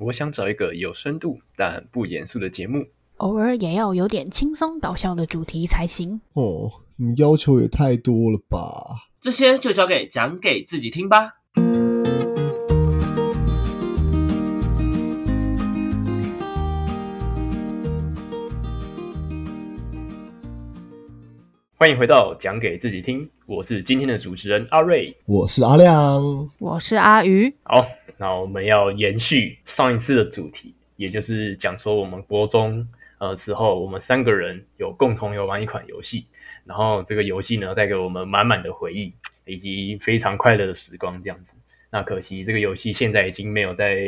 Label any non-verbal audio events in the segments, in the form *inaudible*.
我想找一个有深度但不严肃的节目，偶尔也要有点轻松搞笑的主题才行。哦，你要求也太多了吧？这些就交给讲给自己听吧。欢迎回到讲给自己听，我是今天的主持人阿瑞。我是阿亮，我是阿鱼，好，那我们要延续上一次的主题，也就是讲说我们国中呃时候，我们三个人有共同有玩一款游戏，然后这个游戏呢带给我们满满的回忆以及非常快乐的时光，这样子。那可惜这个游戏现在已经没有在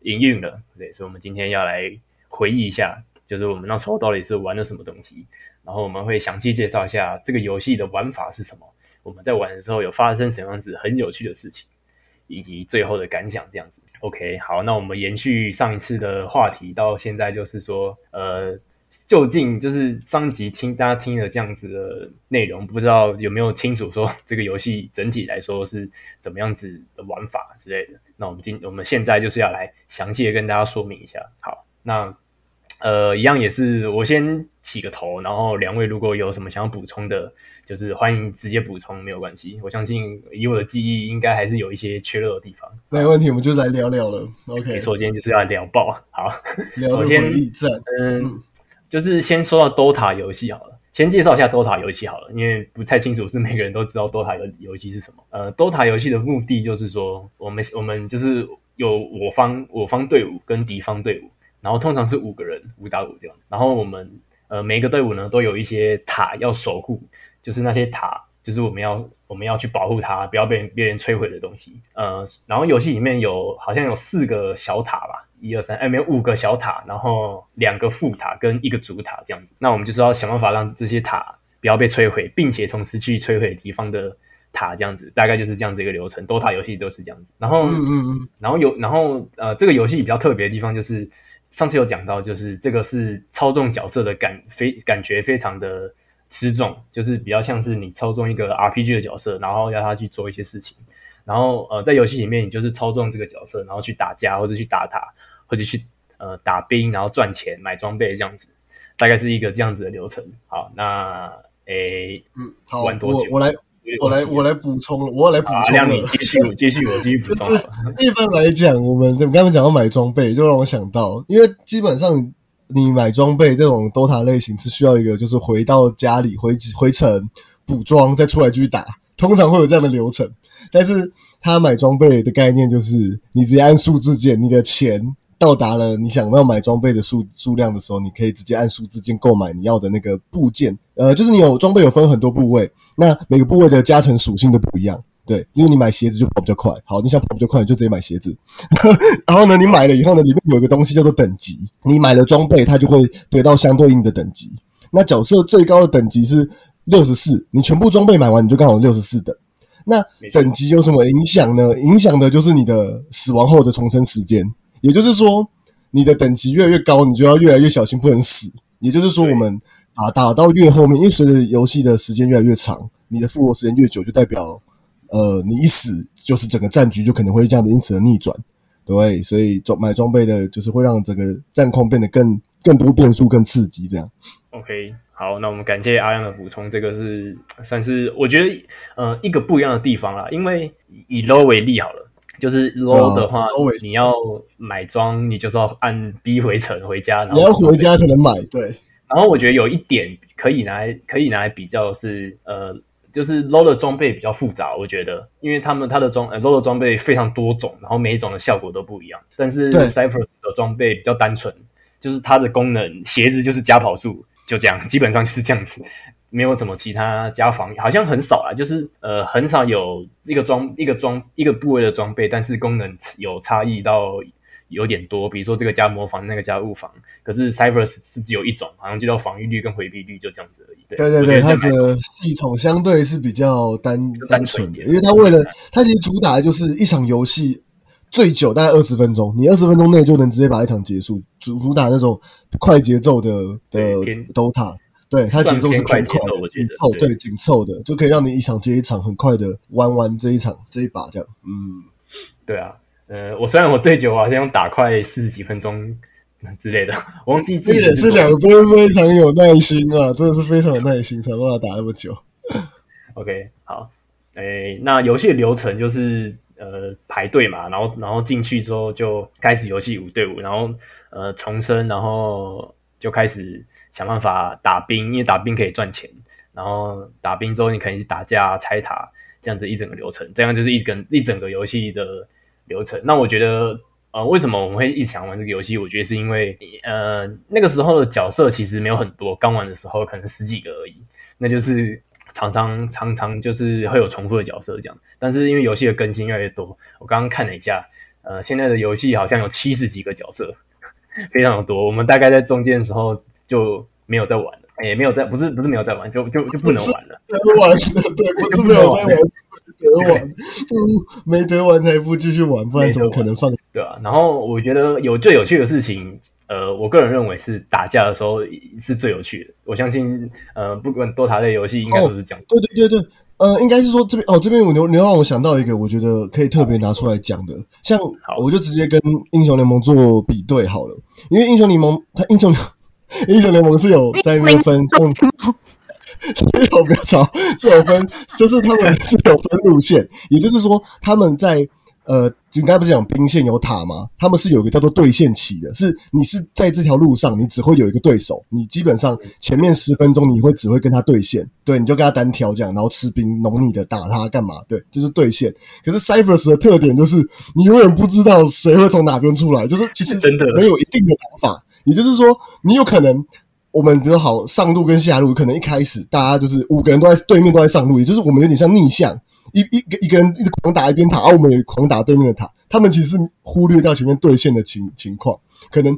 营运了，对，所以我们今天要来回忆一下，就是我们那时候到底是玩了什么东西，然后我们会详细介绍一下这个游戏的玩法是什么，我们在玩的时候有发生什么样子很有趣的事情。以及最后的感想，这样子。OK，好，那我们延续上一次的话题，到现在就是说，呃，究竟就是上集听大家听了这样子的内容，不知道有没有清楚说这个游戏整体来说是怎么样子的玩法之类的。那我们今我们现在就是要来详细的跟大家说明一下。好，那呃，一样也是我先起个头，然后两位如果有什么想要补充的。就是欢迎直接补充，没有关系。我相信以我的记忆，应该还是有一些缺漏的地方。没问题，我们就来聊聊了。OK，没错，今天就是要聊爆。好，首先，嗯，就是先说到 DOTA 游戏好了，先介绍一下 DOTA 游戏好了，因为不太清楚是每个人都知道 DOTA 游游戏是什么。呃，DOTA 游戏的目的就是说，我们我们就是有我方我方队伍跟敌方队伍，然后通常是五个人五打五这样，然后我们呃每个队伍呢都有一些塔要守护。就是那些塔，就是我们要我们要去保护它，不要被别人摧毁的东西。呃，然后游戏里面有好像有四个小塔吧，一二三，哎，没有五个小塔，然后两个副塔跟一个主塔这样子。那我们就是要想办法让这些塔不要被摧毁，并且同时去摧毁敌方的塔，这样子大概就是这样子一个流程。DOTA 游戏都是这样子。然后，嗯嗯嗯，然后有，然后呃，这个游戏比较特别的地方就是上次有讲到，就是这个是操纵角色的感非感觉非常的。吃重就是比较像是你操纵一个 RPG 的角色，然后要他去做一些事情，然后呃在游戏里面你就是操纵这个角色，然后去打架或者去打塔或者去呃打兵，然后赚钱买装备这样子，大概是一个这样子的流程。好，那诶嗯，好，我我来我来我来补充了，我要来补充了。你继续继续我继续补充。一般来讲，我们刚刚讲到买装备，就让我想到，因为基本上。你买装备这种 DOTA 类型是需要一个，就是回到家里回回城补装，再出来继续打，通常会有这样的流程。但是他买装备的概念就是，你直接按数字键，你的钱到达了你想要买装备的数数量的时候，你可以直接按数字键购买你要的那个部件。呃，就是你有装备有分很多部位，那每个部位的加成属性都不一样。对，因为你买鞋子就跑比较快。好，你想跑比较快，你就直接买鞋子。*laughs* 然后呢，你买了以后呢，里面有一个东西叫做等级。你买了装备，它就会得到相对应的等级。那角色最高的等级是六十四，你全部装备买完，你就刚好六十四等。那等级有什么影响呢？影响的就是你的死亡后的重生时间。也就是说，你的等级越来越高，你就要越来越小心，不能死。也就是说，我们打打到越后面，因为随着游戏的时间越来越长，你的复活时间越久，就代表。呃，你一死就是整个战局就可能会这样子因此而逆转，对，所以装买装备的就是会让整个战况变得更更多变数、更刺激这样。OK，好，那我们感谢阿亮的补充，这个是算是我觉得呃一个不一样的地方啦，因为以 low 为例好了，就是 low 的话，你要买装，你就是要按 B 回城回家，然后你要回家才能买，对。然后我觉得有一点可以拿来可以拿来比较是呃。就是 low 的装备比较复杂，我觉得，因为他们他的装呃 low 的装备非常多种，然后每一种的效果都不一样。但是 Cypher 的装备比较单纯，就是它的功能，鞋子就是加跑速，就这样，基本上就是这样子，没有什么其他加防，好像很少啊，就是呃很少有一个装一个装一个部位的装备，但是功能有差异到。有点多，比如说这个加魔防，那个加物防，可是 Cypher 是只有一种，好像就叫防御率跟回避率，就这样子而已。对对对，它的系统相对是比较单单纯的，因为它为了它其实主打的就是一场游戏最久大概二十分钟，你二十分钟内就能直接把一场结束，主主打那种快节奏的的 DOTA，对它节奏是快节奏，紧凑对紧凑的，就可以让你一场接一场很快的玩完这一场这一把这样。嗯，对啊。呃，我虽然我最久好像用打快四十几分钟之类的，我忘记这也是两边非常有耐心啊，真的是非常有耐心才办法打那么久。OK，好，诶，那游戏流程就是呃排队嘛，然后然后进去之后就开始游戏五对五，然后呃重生，然后就开始想办法打兵，因为打兵可以赚钱，然后打兵之后你可以打架、拆塔这样子一整个流程，这样就是一整一整个游戏的流程。那我觉得。呃，为什么我们会一直想玩这个游戏？我觉得是因为，呃，那个时候的角色其实没有很多，刚玩的时候可能十几个而已，那就是常常常常就是会有重复的角色这样，但是因为游戏的更新越来越多，我刚刚看了一下，呃，现在的游戏好像有七十几个角色，非常的多。我们大概在中间的时候就没有在玩了，也没有在，不是不是没有在玩，就就就不能玩了。得玩的，对，不是没有在玩，得玩，不没得玩才不继续玩，不然怎么可能放？对啊，然后我觉得有最有趣的事情，呃，我个人认为是打架的时候是最有趣的。我相信，呃，不管多塔类游戏应该都是这样。对对对对，呃，应该是说这边哦，这边我你你让我想到一个，我觉得可以特别拿出来讲的，像我就直接跟英雄联盟做比对好了，因为英雄联盟它英雄英雄联盟是有在那边分送。*laughs* 是有不要吵，是有分，就是他们是有分路线，也就是说他们在呃，你刚才不是讲兵线有塔吗？他们是有一个叫做对线棋的，是你是在这条路上，你只会有一个对手，你基本上前面十分钟你会只会跟他对线，对，你就跟他单挑这样，然后吃兵弄你的打他干嘛？对，就是对线。可是 Cyphers 的特点就是你永远不知道谁会从哪边出来，就是其实真的没有一定的打法，也就是说你有可能。我们比如好上路跟下路，可能一开始大家就是五个人都在对面都在上路，也就是我们有点像逆向，一一个一个人一直狂打一边塔，而、啊、我们也狂打对面的塔。他们其实忽略掉前面对线的情情况，可能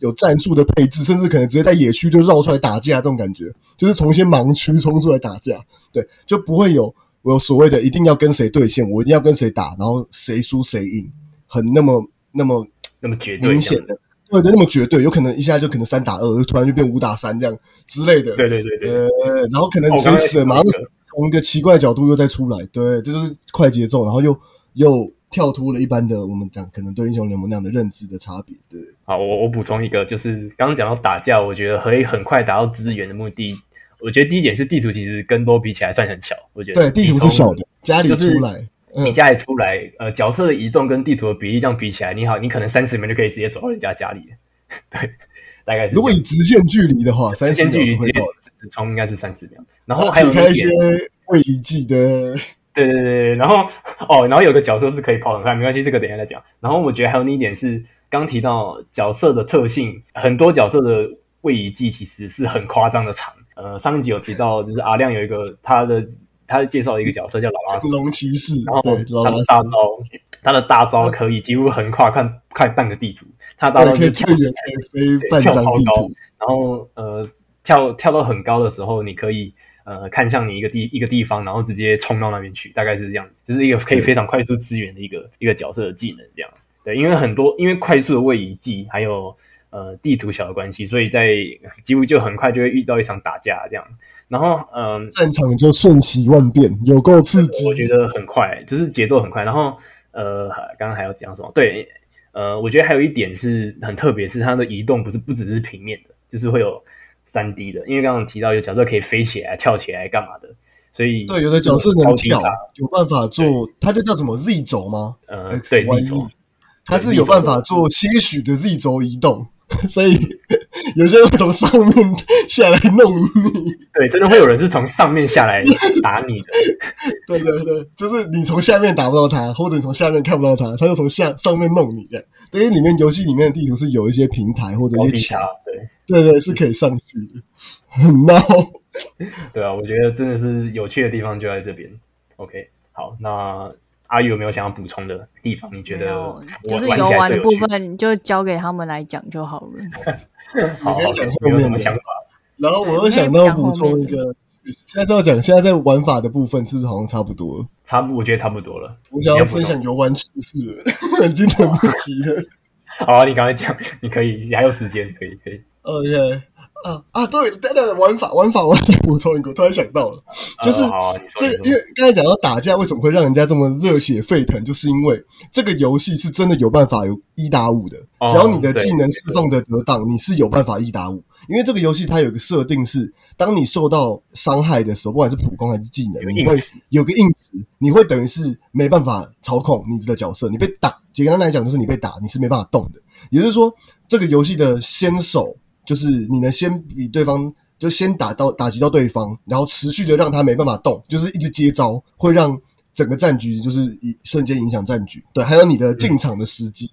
有战术的配置，甚至可能直接在野区就绕出来打架，这种感觉就是从一些盲区冲出来打架，对，就不会有有所谓的一定要跟谁对线，我一定要跟谁打，然后谁输谁赢，很那么那么那么绝对明显的。对的，那么绝对，有可能一下就可能三打二，突然就变五打三这样之类的。对对对对。呃，然后可能谁死了，马上从一个奇怪角度又再出来，对，这就是快节奏，然后又又跳脱了一般的我们讲可能对英雄联盟那样的认知的差别。对，好，我我补充一个，就是刚刚讲到打架，我觉得可以很快达到资源的目的。我觉得第一点是地图其实跟多比起来算很小，我觉得对地图是小的，家里出来。你家里出来，呃，角色的移动跟地图的比例这样比起来，你好，你可能三十秒就可以直接走到人家家里。*laughs* 对，大概是。如果以直线距离的话，直线距离直接直冲应该是三十秒。然后还有开一些位移技的。对对对对，然后哦，然后有个角色是可以跑很快，没关系，这个等一下再讲。然后我觉得还有一点是，刚提到角色的特性，很多角色的位移技其实是很夸张的长。呃，上一集有提到，就是阿亮有一个他的。他介绍一个角色叫老拉斯。龙骑士，然后他的大招，他的大招可以几乎横跨快快半个地图，他大招可以跳远可以飞半张地图，然后呃跳跳到很高的时候，你可以呃看向你一个地一个地方，然后直接冲到那边去，大概是这样子，就是一个可以非常快速支援的一个一个角色的技能这样。对，因为很多因为快速的位移技还有呃地图小的关系，所以在几乎就很快就会遇到一场打架这样。然后，嗯，战场就瞬息万变，有够刺激。我觉得很快，就是节奏很快。然后，呃，刚刚还要讲什么？对，呃，我觉得还有一点是很特别，是它的移动不是不只是平面的，就是会有三 D 的。因为刚刚提到有角色可以飞起来、跳起来干嘛的，所以对，有的角色能跳，有办法做，它就叫什么 Z 轴吗？呃，对，Z 轴，它是有办法做些许的 Z 轴移动。*laughs* 所以有些人会从上面下来弄你，对，真的会有人是从上面下来打你的。*laughs* 对对对，就是你从下面打不到他，或者你从下面看不到他，他就从下上面弄你这样。因为里面游戏里面的地图是有一些平台或者一些墙，对对对，是可以上去的，很闹。对啊，我觉得真的是有趣的地方就在这边。OK，好，那。阿宇有没有想要补充的地方？你觉得就是游玩的部分就交给他们来讲就好了。*laughs* 你可以讲后面的想法。然后我又想到补充一个，现在是要讲现在在玩法的部分，是不是好像差不多？差不，我觉得差不多了。我想要分享游玩趣事，已经等不及了。*laughs* 好，你刚才讲，你可以，你还有时间，可以，可以。OK，啊啊，对，等等，玩法玩法，我要再补充一个，我突然想到了，就是这个，因为刚才讲到打架为什么会让人家这么热血沸腾，就是因为这个游戏是真的有办法有一打五的，哦只要你的技能释放的得当，你是有办法一打五。因为这个游戏它有一个设定是，当你受到伤害的时候，不管是普攻还是技能，你会有个硬直，你会等于是没办法操控你的角色，你被打，简单来讲就是你被打，你是没办法动的。也就是说，这个游戏的先手就是你能先比对方，就先打到打击到对方，然后持续的让他没办法动，就是一直接招，会让整个战局就是一瞬间影响战局。对，还有你的进场的时机。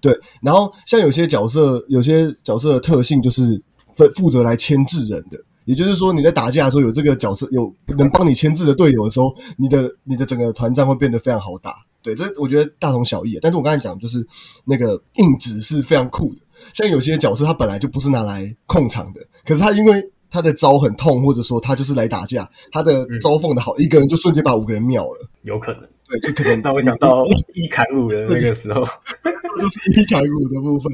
对，然后像有些角色，有些角色的特性就是负负责来牵制人的，也就是说你在打架的时候有这个角色有能帮你牵制的队友的时候，你的你的整个团战会变得非常好打。对，这我觉得大同小异。但是我刚才讲就是那个硬直是非常酷的，像有些角色他本来就不是拿来控场的，可是他因为他的招很痛，或者说他就是来打架，他的招放的好，一个人就瞬间把五个人秒了。有可能。对，就可能 *laughs* 那我想到一砍五的那个时候，*laughs* 就是一砍五的部分。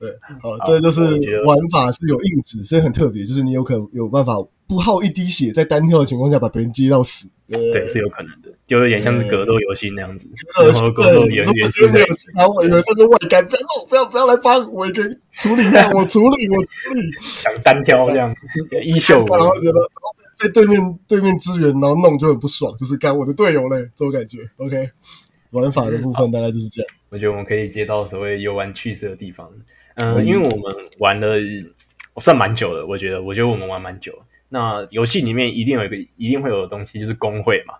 对，好，这就是玩法是有硬直，所以很特别，就是你有可有办法不耗一滴血，在单挑的情况下把别人击到死。对，是有可能的，就有点像是格斗游戏那样子，呃然后格斗元如果元素在是没有其他委员在那外干，不要弄，不要不要来帮我一个人处理一下，我处理，我处理。想单挑这样，衣袖然后觉得被对面对面支援，然后弄就很不爽，就是干我的队友嘞，这种感觉。OK，玩法的部分大概就是这样。我觉得我们可以接到所谓游玩趣事的地方。嗯、可以因为我们玩了算蛮久了，我觉得，我觉得我们玩蛮久了。那游戏里面一定有一个，一定会有的东西，就是工会嘛，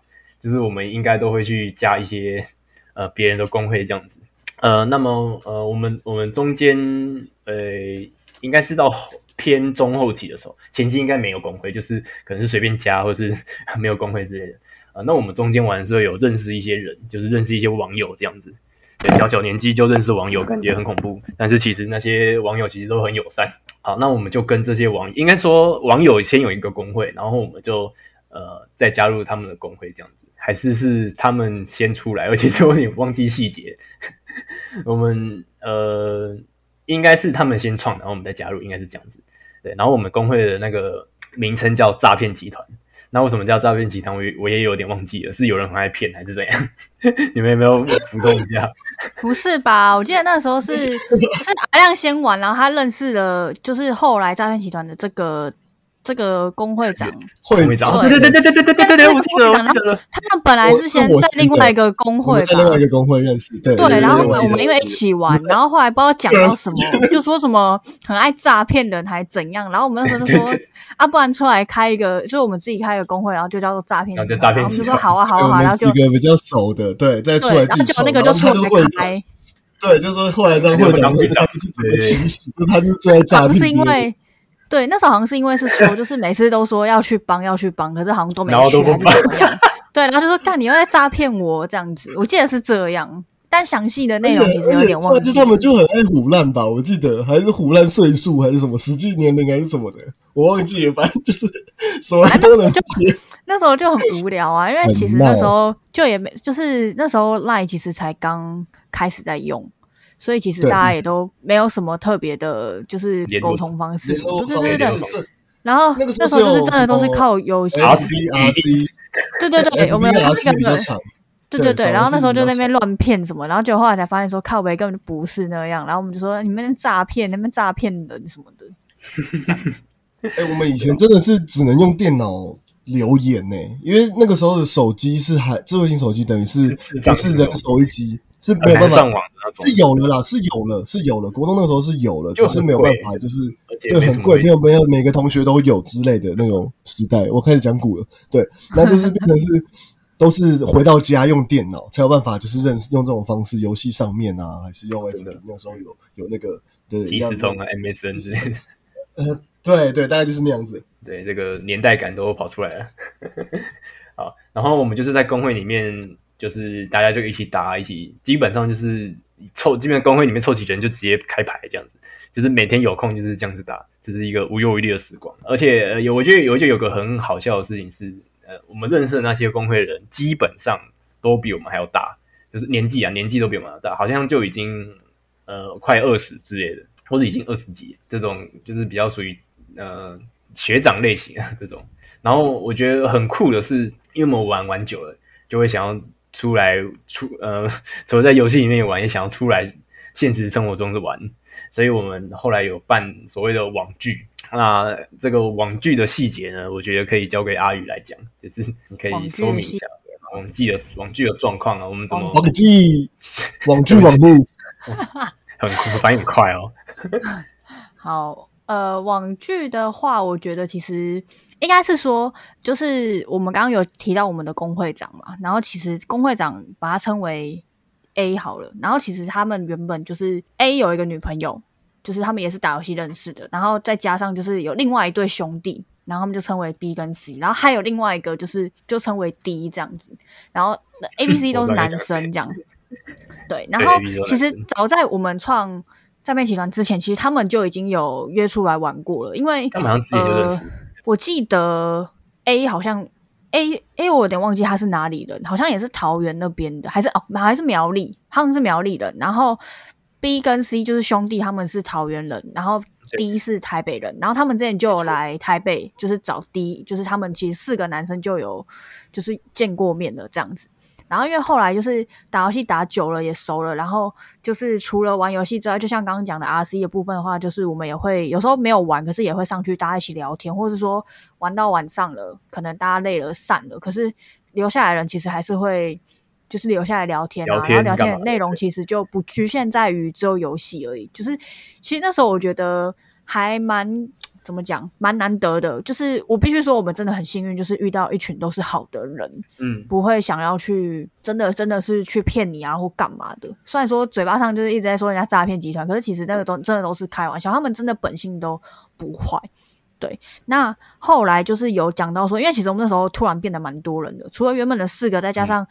就是我们应该都会去加一些呃别人的工会这样子。呃，那么呃，我们我们中间呃，应该是到后偏中后期的时候，前期应该没有工会，就是可能是随便加，或是 *laughs* 没有工会之类的。呃，那我们中间玩的时候有认识一些人，就是认识一些网友这样子。对，小小年纪就认识网友，感觉很恐怖。但是其实那些网友其实都很友善。好，那我们就跟这些网，应该说网友先有一个工会，然后我们就呃再加入他们的工会这样子，还是是他们先出来？而且有点忘记细节。我们呃应该是他们先创，然后我们再加入，应该是这样子。对，然后我们工会的那个名称叫诈骗集团。那为什么叫诈骗集团？我也我也有点忘记了，是有人很爱骗还是怎样？*laughs* 你们有没有补充一下？*laughs* 不是吧？我记得那时候是 *laughs* 是阿亮先玩，然后他认识了，就是后来诈骗集团的这个这个工会长，会长，对对对对对对对对对，我记得。他们本来是先在另外一个工会在。另外一个工会认识，对对，然后我们因为一起玩，然后后来不知道讲到什么，就说什么很爱诈骗人还怎样，然后我们那时候就说啊，不然出来开一个，就是我们自己开一个工会，然后就叫做诈骗然后就诈骗我们就说好啊好啊好然后就几个比较熟的，对，再出来，然后来自己创，结果那个就出来开，对，就是后来当会长，就是他就是怎么起始，就是他就是最爱诈骗，是因为。对，那时候好像是因为是说，就是每次都说要去帮，要去帮，可是好像都没然后去，还是都不帮怎么样？对，然后就说干，你又在诈骗我这样子，我记得是这样，但详细的内容其实有点忘记就他们就很爱胡乱吧，我记得还是胡乱岁数还是什么实际年龄还是什么的，我忘记了，反正就是什么都能接。那时候就很无聊啊，因为其实那时候就也没，就是那时候 Line 其实才刚开始在用，所以其实大家也都没有什么特别的，就是沟通方式对对对对。然后那个时候就是真的都是靠游戏，，R C R C，*laughs* 对对对，我们有那 RC 个长，对对对，然后那时候就在那反边乱骗什么，然后结果后来才发现说靠北根本就不是那样，然后我们就说你们诈骗，你们诈骗人什么的，*laughs* 这样子。哎、我们以前真的是只能用电脑留言呢、因为那个时候的手机是还智慧型手机，等于是不是人手一机，是没有办法上网的那种，是有了啦，是有了，是有了。国中那个时候是有了，只是没有办法，就是对很贵，没有没有每个同学都有之类的那种时代。我开始讲古了，对，那就是变成是都是回到家用电脑才有办法，就是认识用这种方式，游戏上面啊，还是用真的 FB 那时候有有那个对即时通啊、MSN 之类的，呃，对对，大概就是那样子。对这个年代感都跑出来了。*laughs* 好，然后我们就是在工会里面，就是大家就一起打，一起基本上就是凑，基本上工会里面凑齐人就直接开牌这样子，就是每天有空就是这样子打，这是一个无忧无虑的时光。而且呃有，我觉得有，就有个很好笑的事情是，呃，我们认识的那些工会人基本上都比我们还要大，就是年纪啊，年纪都比我们要大，好像就已经呃快二十之类的，或者已经二十几，这种就是比较属于呃学长类型啊这种。然后我觉得很酷的是，因为我们玩玩久了，就会想要出来出呃，*laughs* 除了在游戏里面玩，也想要出来现实生活中的玩。所以我们后来有办所谓的网剧。那这个网剧的细节呢，我觉得可以交给阿宇来讲，就是你可以说明一下网剧的网剧的状况啊，我们怎么网剧网剧网剧 *laughs* *laughs* 很反应很快哦。好，呃，网剧的话，我觉得其实应该是说，就是我们刚刚有提到我们的工会长嘛，然后其实工会长把他称为 A 好了，然后其实他们原本就是 A 有一个女朋友，就是他们也是打游戏认识的，然后再加上就是有另外一对兄弟，然后他们就称为 B 跟 C，然后还有另外一个就是就称为 D 这样子，然后 A、B、C 都是男生这样。对，*laughs* 然后其实早在我们创诈骗集团之前，其实他们就已经有约出来玩过了。因为他们好像自己就认识。我记得 A 好像 A A 我有点忘记他是哪里人，好像也是桃园那边的，还是哦还是苗栗，他们是苗栗人。然后 B 跟 C 就是兄弟，他们是桃园人，然后 D 是台北人。然后他们之前就有来台北，就是找 D，就是他们其实四个男生就有就是见过面的这样子。然后因为后来就是打游戏打久了也熟了，然后就是除了玩游戏之外，就像刚刚讲的 R C 的部分的话，就是我们也会有时候没有玩，可是也会上去大家一起聊天，或者是说玩到晚上了，可能大家累了散了，可是留下来的人其实还是会就是留下来聊天啊，然后聊天的内容其实就不局限在于只有游戏而已，就是其实那时候我觉得还蛮。怎么讲，蛮难得的。就是我必须说，我们真的很幸运，就是遇到一群都是好的人，嗯，不会想要去真的真的是去骗你啊或干嘛的。虽然说嘴巴上就是一直在说人家诈骗集团，可是其实那个都真的都是开玩笑，他们真的本性都不坏。对，那后来就是有讲到说，因为其实我们那时候突然变得蛮多人的，除了原本的四个，再加上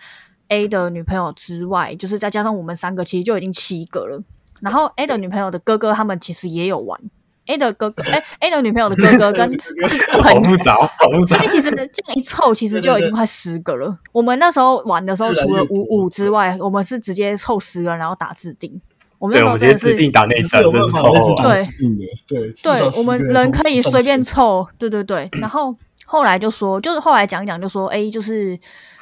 A 的女朋友之外，就是再加上我们三个，其实就已经七个了。然后 A 的女朋友的哥哥他们其实也有玩。A 的哥哥，哎，A 的女朋友的哥哥跟 *laughs* 很复杂，好复杂。所以其实这样一凑，其实就已经快十个了。我们那时候玩的时候，除了五五之外，我们是直接凑十个人，然后打自定。我们那时候真的是打内战，对对对，我们人可以随便凑，对对对。然后后来就说，就是后来讲一讲，就说 A 就是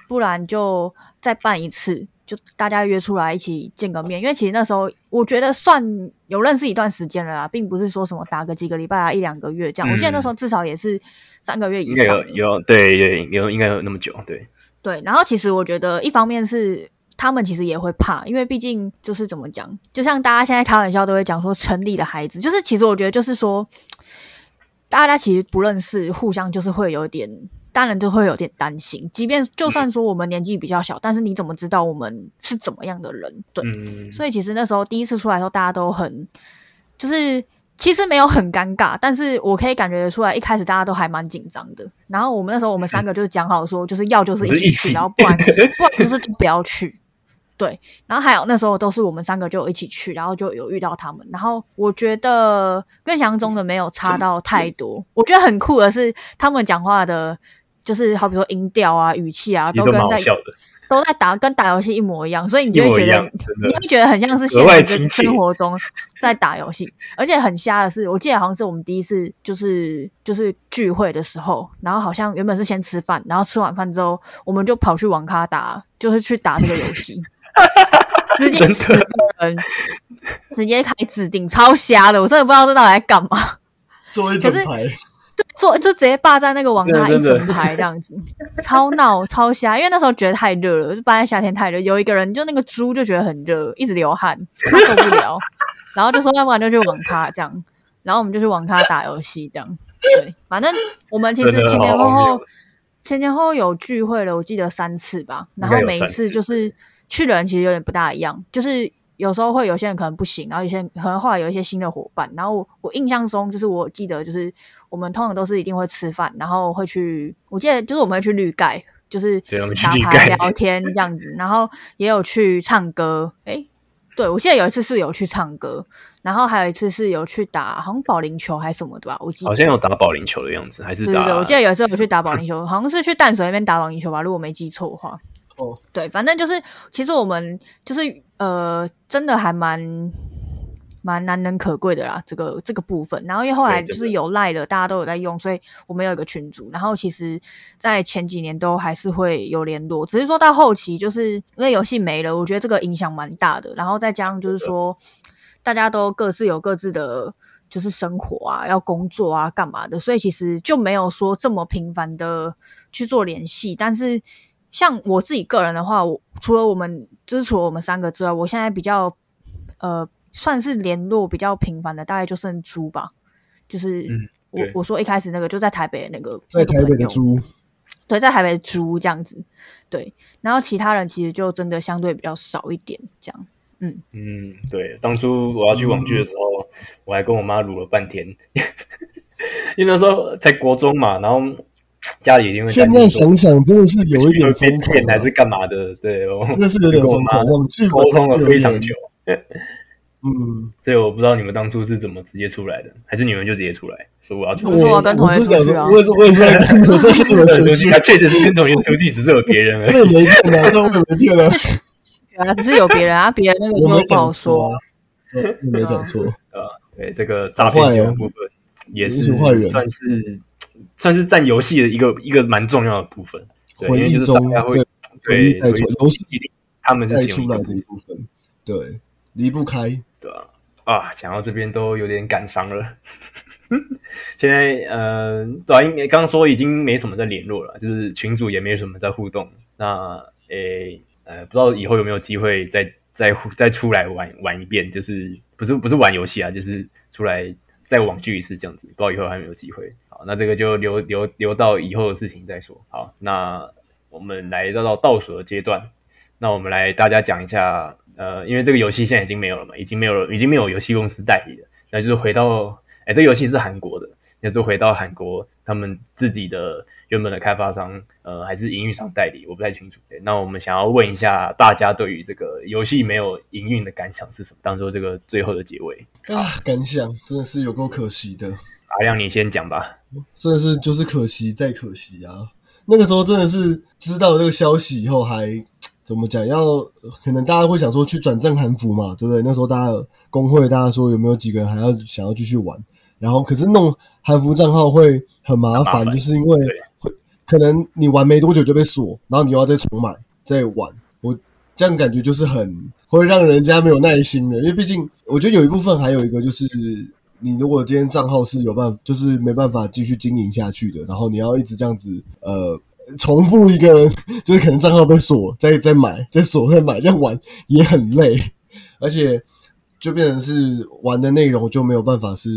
不然就再办一次。就大家约出来一起见个面，因为其实那时候我觉得算有认识一段时间了啦，并不是说什么打个几个礼拜啊一两个月这样。我记得那时候至少也是三个月以上。有有对有有应该有那么久对。对，然后其实我觉得一方面是他们其实也会怕，因为毕竟就是怎么讲，就像大家现在开玩笑都会讲说城里的孩子，就是其实我觉得就是说大家其实不认识，互相就是会有点。当然就会有点担心，即便就算说我们年纪比较小，但是你怎么知道我们是怎么样的人？对，所以其实那时候第一次出来的时候，大家都很，就是其实没有很尴尬，但是我可以感觉得出来，一开始大家都还蛮紧张的。然后我们那时候我们三个就讲好说，就是要就是一起去，然后不然 *laughs* 不然就是不要去。对，然后还有那时候都是我们三个就一起去，然后就有遇到他们。然后我觉得跟想象中的没有差到太多。我觉得很酷的是他们讲话的。就是好比说音调啊、语气啊，都跟在都在打，跟打游戏一模一样，所以你就会觉得，你会觉得很像是现实生活中在打游戏。而且很瞎的是，我记得好像是我们第一次就是就是聚会的时候，然后好像原本是先吃饭，然后吃完饭之后，我们就跑去网咖打，就是去打这个游戏，*laughs* 直接十个人，直接开指定，超瞎的，我真的不知道这到底在干嘛，做一整排。坐就直接霸占那个网咖一整排这样子，超闹超瞎。因为那时候觉得太热了，就霸在夏天太热。有一个人就那个猪就觉得很热，一直流汗，他受不了，然后就说要不然就去网咖这样。然后我们就去网咖打游戏这样。对，反正我们其实前前后后前前后后有聚会了，我记得三次吧。然后每一次就是去的人其实有点不大一样，就是。有时候会有些人可能不行，然后有些可能后来有一些新的伙伴，然后我印象中就是我记得就是我们通常都是一定会吃饭，然后会去，我记得就是我们会去绿盖，就是打牌聊天这样子，然后也有去唱歌，诶，对我记得有一次是有去唱歌，然后还有一次是有去打好像保龄球还是什么的吧，我记得。好像有打保龄球的样子，还是对对对，我记得有一次有去打保龄球，好像是去淡水那边打保龄球吧，如果没记错的话。哦，对，反正就是，其实我们就是呃，真的还蛮蛮难能可贵的啦，这个这个部分。然后因为后来就是有赖的，大家都有在用，所以我们有一个群组。然后其实，在前几年都还是会有联络，只是说到后期，就是因为游戏没了，我觉得这个影响蛮大的。然后再加上就是说，大家都各自有各自的。就是生活啊，要工作啊，干嘛的，所以其实就没有说这么频繁的去做联系。但是像我自己个人的话，我除了我们就是除了我们三个之外，我现在比较呃算是联络比较频繁的，大概就剩猪吧。就是嗯我对我说一开始那个就在台北的那个，在台北的猪，对，在台北的猪这样子，对。然后其他人其实就真的相对比较少一点，这样。嗯嗯，对，当初我要去网剧的时候，我还跟我妈撸了半天，*laughs* 因为那时候才国中嘛，然后家里一定会现在想想真的是有一点会被疯狂啊。骗还是干嘛的，对，我真的是有点疯狂，网剧沟通了非常久，嗯，所以我不知道你们当初是怎么直接出来的，还是你们就直接出来说我要去。我跟同学我是想出去啊。说，我也是我也是在跟我是在跟你们出去。他确实是跟同学出去，只是有别人而我也已。没骗啊，这我也没骗啊，原来只是有别人啊，别人那个就不好说。啊。，对我没讲错，*laughs* 对这个诈骗集团部分也是算是算是占游戏的一个一个蛮重要的部分。对，因为就是回忆中大家会对回忆对带出游戏他们是出来的一部分，对，离不开。对啊，啊，讲到这边都有点感伤了。*laughs* 现在呃，对啊，应该刚刚说已经没什么在联络了，就是群主也没什么在互动。那诶呃，不知道以后有没有机会再再再出来玩玩一遍，就是不是不是玩游戏啊，就是出来再网聚一次这样子。不知道以后还有没有机会。好，那这个就留留留到以后的事情再说。好，那我们来到到倒数的阶段，那我们来大家讲一下，呃，因为这个游戏现在已经没有了嘛，已经没有了，已经没有游戏公司代理了，那就是回到，哎，这个游戏是韩国的，那就是回到韩国他们自己的原本的开发商，呃，还是营运商代理，我不太清楚。对，那我们想要问一下大家对于这个游戏没有营运的感想是什么？当做这个最后的结尾，啊，感想真的是有够可惜的，阿亮你先讲吧。真的是就是可惜再可惜啊！那个时候真的是知道这个消息以后还，怎么讲？要可能大家会想说去转战韩服嘛，对不对？那时候大家工会大家说有没有几个人还要想要继续玩？然后可是弄韩服账号会很麻烦，麻烦就是因为会可能你玩没多久就被锁，然后你又要再重买再玩。我这样感觉就是很会让人家没有耐心的，因为毕竟我觉得有一部分还有一个就是，你如果今天账号是有办法，就是没办法继续经营下去的，然后你要一直这样子呃重复一个，就是可能账号被锁，再再买，再锁再买，这样玩也很累，而且就变成是玩的内容就没有办法是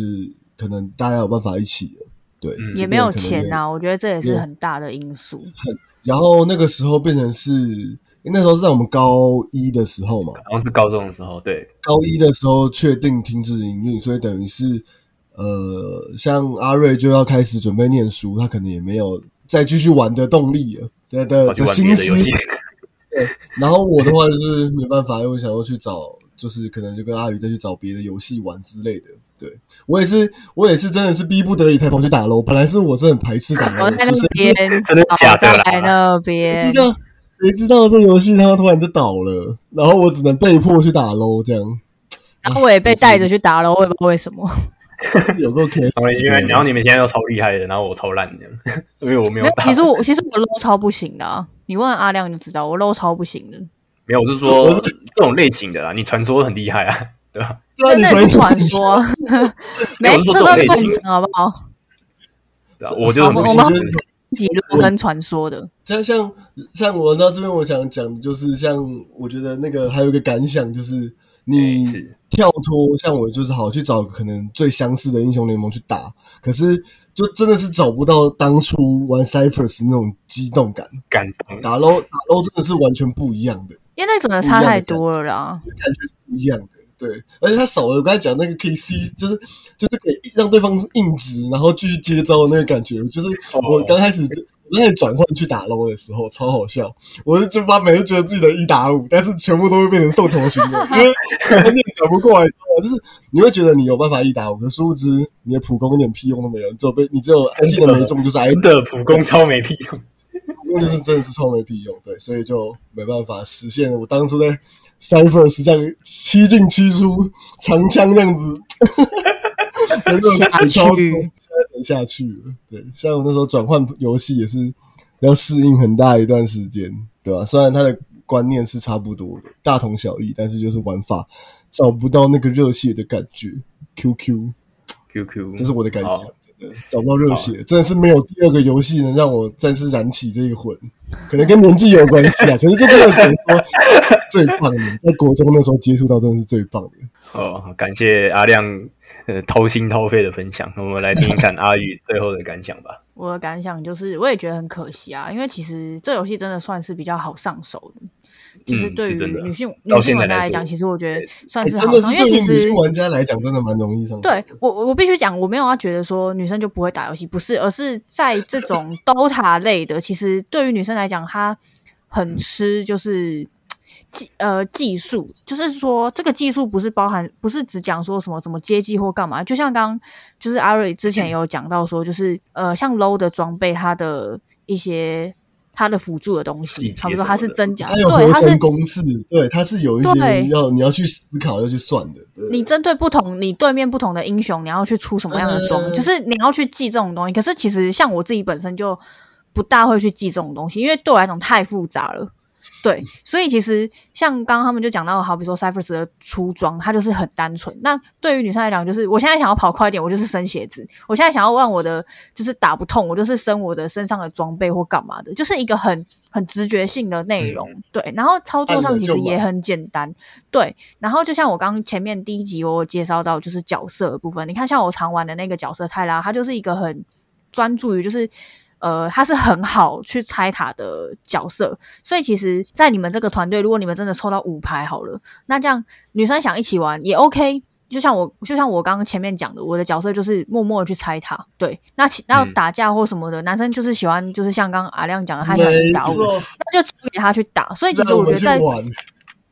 可能大家有办法一起的，对，嗯也没有钱呐、我觉得这也是很大的因素。然后那个时候变成是那时候是在我们高一的时候嘛，好像是高中的时候，对，高一的时候确定停止营运，所以等于是呃，像阿瑞就要开始准备念书，他可能也没有再继续玩的动力了对的的心思别的游戏。*laughs* 然后我的话就是没办法，因为我想要去找，就是可能就跟阿宇再去找别的游戏玩之类的。对我也是，我也是真的是逼不得已才跑去打 LO。本来是我是很排斥打我 LO，在那边，*laughs* 真的假的谁知道这个游戏它突然就倒了，然后我只能被迫去打 LO，这样然后我也被带着去打了，我也不知道为什么。有够可惜。然后因为然后你们现在都超厉害的，然后我超烂这样，*laughs* 因为我没有打。其实我其实我 low 超不行的、啊，你问阿亮就知道，我 low 超不行的。没有，我是说这种类型的啦，你传说很厉害啊，*laughs* 对吧？对啊，你这也是传说说，*laughs* 没这都是这种类型好不好？对啊，我就很不我们喜欢这种自己录跟传说的，像像像我到这边，我想讲的就是，像我觉得那个还有一个感想，就是你跳脱，像我就是好去找可能最相似的英雄联盟去打，可是就真的是找不到当初玩 Cyphers 那种激动感，感动。打 LO 打 LO 真的是完全不一样的，因为那真的差太多了啦。感觉是不一样的。对，而且他少了我刚才讲那个可以 C，就是就是可以让对方硬直，然后继续接招的那个感觉，就是我刚开始。我刚开始转换去打 low 的时候，超好笑。我是就把每次觉得自己的一打五，但是全部都会变成兽头型的，因为你也转不过来，就是你会觉得你有办法一打五，可殊不知你的普攻一点屁用都没有，你只有被你只有技能没中就是挨的普攻超没屁用，那就是真的是超没屁用，对，所以就没办法实现我当初在 Cipher 是这样七进七出，长枪这样子，*laughs* 真的下去。现在才下去。了。对，像我那时候转换游戏也是要适应很大一段时间，对吧、虽然它的观念是差不多的，大同小异，但是就是玩法找不到那个热血的感觉。QQ，QQ，这是我的感觉找不到热血，真的是没有第二个游戏能让我再次燃起这个魂，可能跟年纪有关系啊。*laughs* 可是就真的只能说，最棒的，在国中那时候接触到真的是最棒的。哦，感谢阿亮呃掏心掏肺的分享，我们来听一看阿宇最后的感想吧。我的感想就是，我也觉得很可惜啊，因为其实这游戏真的算是比较好上手的，就是嗯对于女性、到女性玩家来讲，其实我觉得算是是好上，因为其实女性玩家来讲，真的蛮容易上手。对我，我我必须讲，我没有要觉得说女生就不会打游戏，不是，而是在这种 *laughs* DOTA 类的，其实对于女生来讲，她很吃就是技呃技术，就是说这个技术不是包含，不是只讲说什么怎么接技或干嘛，就像刚刚就是阿瑞之前有讲到说，就是呃像 low 的装备，它的一些它的辅助的东西，差不多它是真假，它有对，合它是公式，对，它是有一些对要你要去思考要去算的。你针对不同你对面不同的英雄，你要去出什么样的装，呃就是你要去记这种东西。可是其实像我自己本身就不大会去记这种东西，因为对我来讲太复杂了。对，所以其实像刚刚他们就讲到，好比说 Cyphers 的出装，它就是很单纯。那对于女生来讲，就是我现在想要跑快一点，我就是升鞋子；我现在想要让我的就是打不痛，我就是升我的身上的装备或干嘛的，就是一个很很直觉性的内容。对，然后操作上其实也很简单。对，然后就像我刚刚前面第一集我有介绍到，就是角色的部分。你看，像我常玩的那个角色泰拉，他就是一个很专注于就是。呃，他是很好去拆塔的角色，所以其实，在你们这个团队，如果你们真的抽到五排好了，那这样女生想一起玩也 OK。就像我，就像我刚刚前面讲的，我的角色就是默默的去拆塔。对，那其那嗯打架或什么的，男生就是喜欢，就是像刚刚阿亮讲的，他喜欢打我，那就交给他去打。所以其实我我觉得在。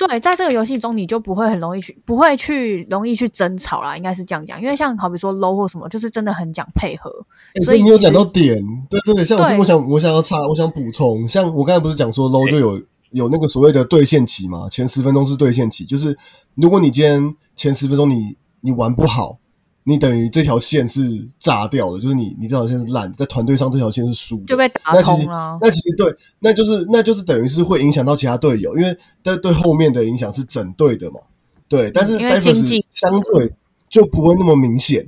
对，在这个游戏中，你就不会很容易去，不会去容易去争吵啦，应该是这样讲。因为像好比说 low 或什么，就是真的很讲配合。欸所以你有讲到点，对对对，像我这对我想我想要插，我想补充，像我刚才不是讲说 low 就有有那个所谓的兑现期嘛，前十分钟是兑现期，就是如果你今天前十分钟你你玩不好，你等于这条线是炸掉的，就是你你这条线是烂，在团队上这条线是输的，就被打那其实通了。那其实对，那就是那就是等于是会影响到其他队友，因为对对后面的影响是整队的嘛。对，但是因为竞 Cyphers 技相对就不会那么明显，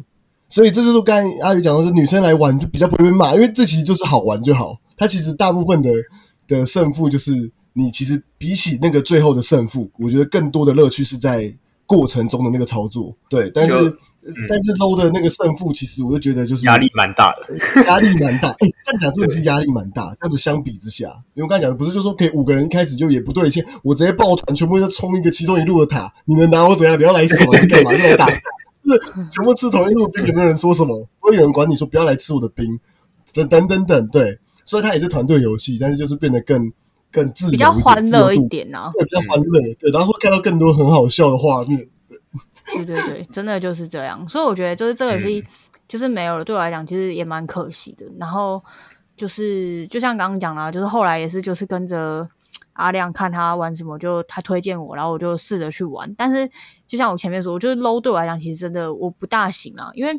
所以这就是刚才阿宇讲到，说女生来玩就比较不会被骂，因为这其实就是好玩就好。它其实大部分的的胜负就是你其实比起那个最后的胜负，我觉得更多的乐趣是在过程中的那个操作。对，但是、就但是 low 的那个胜负，其实我就觉得就是压力蛮大的。压力蛮大。哎、这样讲真的是压力蛮大。这样子相比之下，因为我刚才讲的不是就说可以五个人一开始就也不对线，我直接抱团全部就冲一个其中一路的塔，你能拿我怎样？你要来守还是干嘛？就来打，就是全部吃同一路兵，有没有人说什么？不会有人管你说不要来吃我的兵，等等等等。对，所以它也是团队游戏，但是就是变得更更自由比较点欢乐一。点啊，对，比较欢乐，对，然后会看到更多很好笑的画面。对对对，真的就是这样。所以我觉得，就是这个游戏就是没有了，对我来讲其实也蛮可惜的。然后就是就像刚刚讲啦，就是后来也是就是跟着阿亮看他玩什么，就他推荐我，然后我就试着去玩。但是就像我前面说，我觉得 low 对我来讲其实真的我不大行啊，因为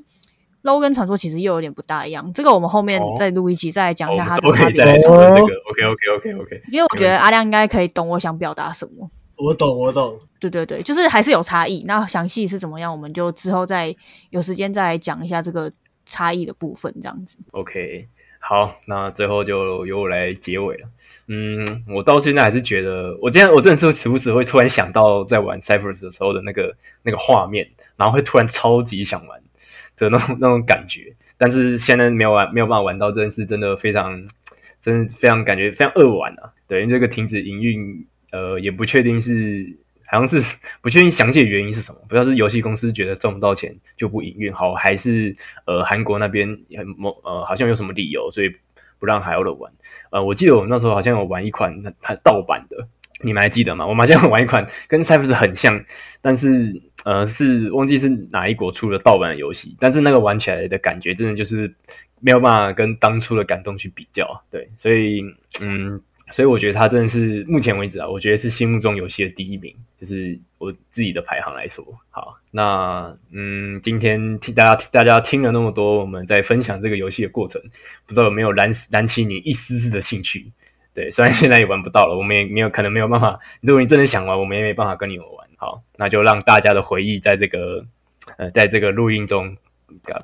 low 跟传说其实又有点不大一样。这个我们后面哦再录一集再来讲一下它的差别之后可以再。来说哦这个。OK OK OK OK。因为我觉得阿亮应该可以懂我想表达什么。我懂，我懂。对对对，就是还是有差异。那详细是怎么样，我们就之后再有时间再来讲一下这个差异的部分，这样子。OK，好，那最后就由我来结尾了。嗯，我到现在还是觉得，我今天我真的是时不时会突然想到在玩 Cyphers 的时候的那个那个画面，然后会突然超级想玩的那种 *laughs* 那种感觉。但是现在没有玩，没有办法玩到，真的是真的非常，真的非常感觉非常扼玩啊。对，因为这个停止营运，呃，也不确定是好像是不确定详细的原因是什么，不知道是游戏公司觉得赚不到钱就不营运好，还是呃韩国那边也某呃好像有什么理由，所以不让海鸥的玩。呃，我记得我那时候好像有玩一款它盗版的，你们还记得吗？我马上要玩一款 *laughs* 跟赛博士很像，但是呃是忘记是哪一国出的盗版游戏，但是那个玩起来的感觉真的就是没有办法跟当初的感动去比较，对，所以嗯，所以我觉得它真的是目前为止啊，我觉得是心目中游戏的第一名，就是我自己的排行来说。好，那嗯，今天听大家大家听了那么多，我们在分享这个游戏的过程，不知道有没有燃燃起你一丝丝的兴趣？对，虽然现在也玩不到了，我们也没有可能没有办法。如果你真的想玩，我们也没办法跟你们玩。好，那就让大家的回忆在这个呃，在这个录音中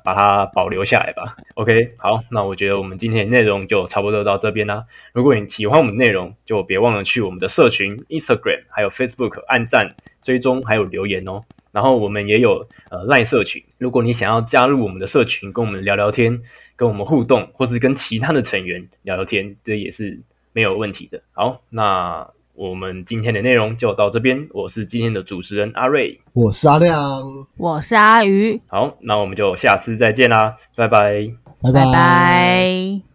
把它保留下来吧。OK，好，那我觉得我们今天的内容就差不多到这边啦。如果你喜欢我们内容，就别忘了去我们的社群 Instagram 还有 Facebook 按赞、追踪还有留言哦。然后我们也有呃赖社群，如果你想要加入我们的社群，跟我们聊聊天，跟我们互动，或是跟其他的成员聊聊天，这也是。没有问题的。好，那我们今天的内容就到这边。我是今天的主持人阿瑞，我是阿亮，我是阿鱼。好，那我们就下次再见啦，拜拜，拜拜拜。